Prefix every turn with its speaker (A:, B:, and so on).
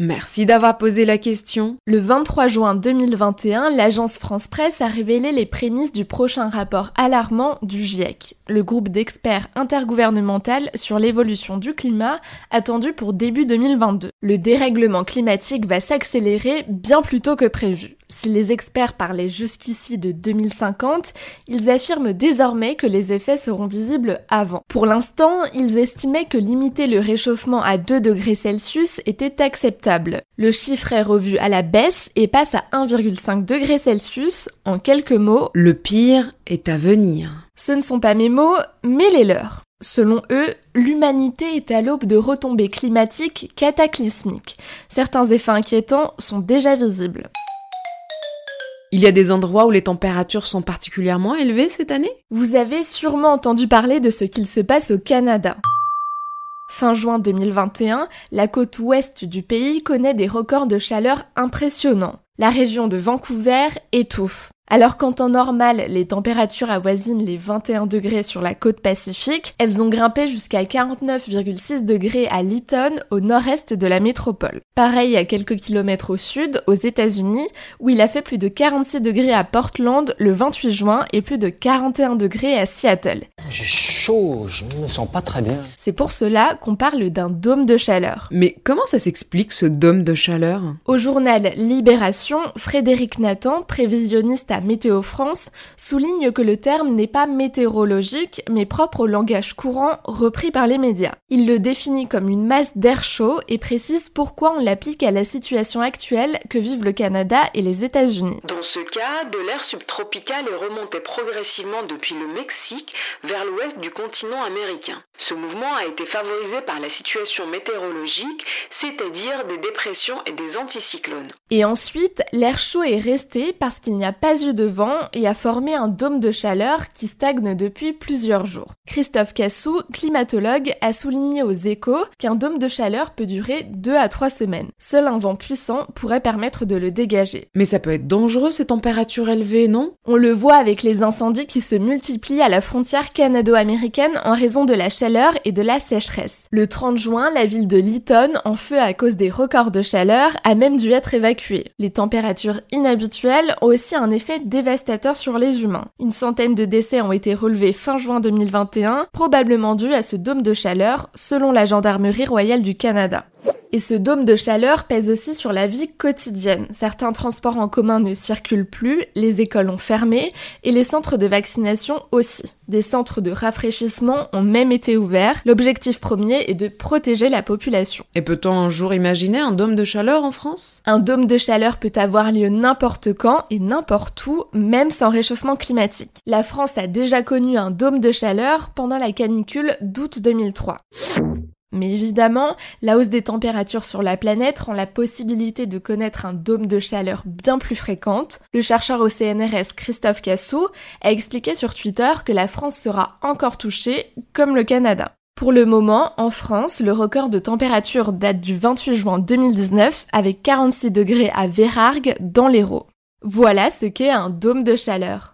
A: Merci d'avoir posé la question.
B: Le 23 juin 2021, l'agence France Presse a révélé les prémices du prochain rapport alarmant du GIEC, le groupe d'experts intergouvernemental sur l'évolution du climat attendu pour début 2022. Le dérèglement climatique va s'accélérer bien plus tôt que prévu. Si les experts parlaient jusqu'ici de 2050, ils affirment désormais que les effets seront visibles avant. Pour l'instant, ils estimaient que limiter le réchauffement à 2 degrés Celsius était acceptable. Le chiffre est revu à la baisse et passe à 1,5 degrés Celsius. En quelques mots,
A: le pire est à venir.
B: Ce ne sont pas mes mots, mais les leurs. Selon eux, l'humanité est à l'aube de retombées climatiques cataclysmiques. Certains effets inquiétants sont déjà visibles.
A: Il y a des endroits où les températures sont particulièrement élevées cette année?
B: Vous avez sûrement entendu parler de ce qu'il se passe au Canada. Fin juin 2021, la côte ouest du pays connaît des records de chaleur impressionnants. La région de Vancouver étouffe. Alors qu'en temps normal, les températures avoisinent les 21 degrés sur la côte pacifique, elles ont grimpé jusqu'à 49,6 degrés à Lytton, au nord-est de la métropole. Pareil à quelques kilomètres au sud, aux États-Unis, où il a fait plus de 46 degrés à Portland le 28 juin et plus de 41 degrés à Seattle.
C: J'ai chaud, je me sens pas très bien.
B: C'est pour cela qu'on parle d'un dôme de chaleur.
A: Mais comment ça s'explique ce dôme de chaleur?
B: Au journal Libération, Frédéric Nathan, prévisionniste Météo France souligne que le terme n'est pas météorologique, mais propre au langage courant repris par les médias. Il le définit comme une masse d'air chaud et précise pourquoi on l'applique à la situation actuelle que vivent le Canada et les États-Unis.
D: Dans ce cas, de l'air subtropical est remonté progressivement depuis le Mexique vers l'ouest du continent américain. Ce mouvement a été favorisé par la situation météorologique, c'est-à-dire des dépressions et des anticyclones.
B: Et ensuite, l'air chaud est resté parce qu'il n'y a pas eu de vent et a formé un dôme de chaleur qui stagne depuis plusieurs jours. Christophe Cassou, climatologue, a souligné aux échos qu'un dôme de chaleur peut durer 2 à 3 semaines. Seul un vent puissant pourrait permettre de le dégager.
A: Mais ça peut être dangereux ces températures élevées, non?
B: On le voit avec les incendies qui se multiplient à la frontière canado-américaine en raison de la chaleur et de la sécheresse. Le 30 juin, la ville de Lytton, en feu à cause des records de chaleur, a même dû être évacuée. Les températures inhabituelles ont aussi un effet dévastateur sur les humains. Une centaine de décès ont été relevés fin juin 2021, probablement dus à ce dôme de chaleur, selon la Gendarmerie royale du Canada. Et ce dôme de chaleur pèse aussi sur la vie quotidienne. Certains transports en commun ne circulent plus, les écoles ont fermé et les centres de vaccination aussi. Des centres de rafraîchissement ont même été ouverts. L'objectif premier est de protéger la population.
A: Et peut-on un jour imaginer un dôme de chaleur en France?
B: Un dôme de chaleur peut avoir lieu n'importe quand et n'importe où, même sans réchauffement climatique. La France a déjà connu un dôme de chaleur pendant la canicule d'août 2003. Mais évidemment, la hausse des températures sur la planète rend la possibilité de connaître un dôme de chaleur bien plus fréquente. Le chercheur au CNRS Christophe Cassou a expliqué sur Twitter que la France sera encore touchée, comme le Canada. Pour le moment, en France, le record de température date du 28 juin 2019 avec 46 degrés à Vérargues dans l'Hérault. Voilà ce qu'est un dôme de chaleur.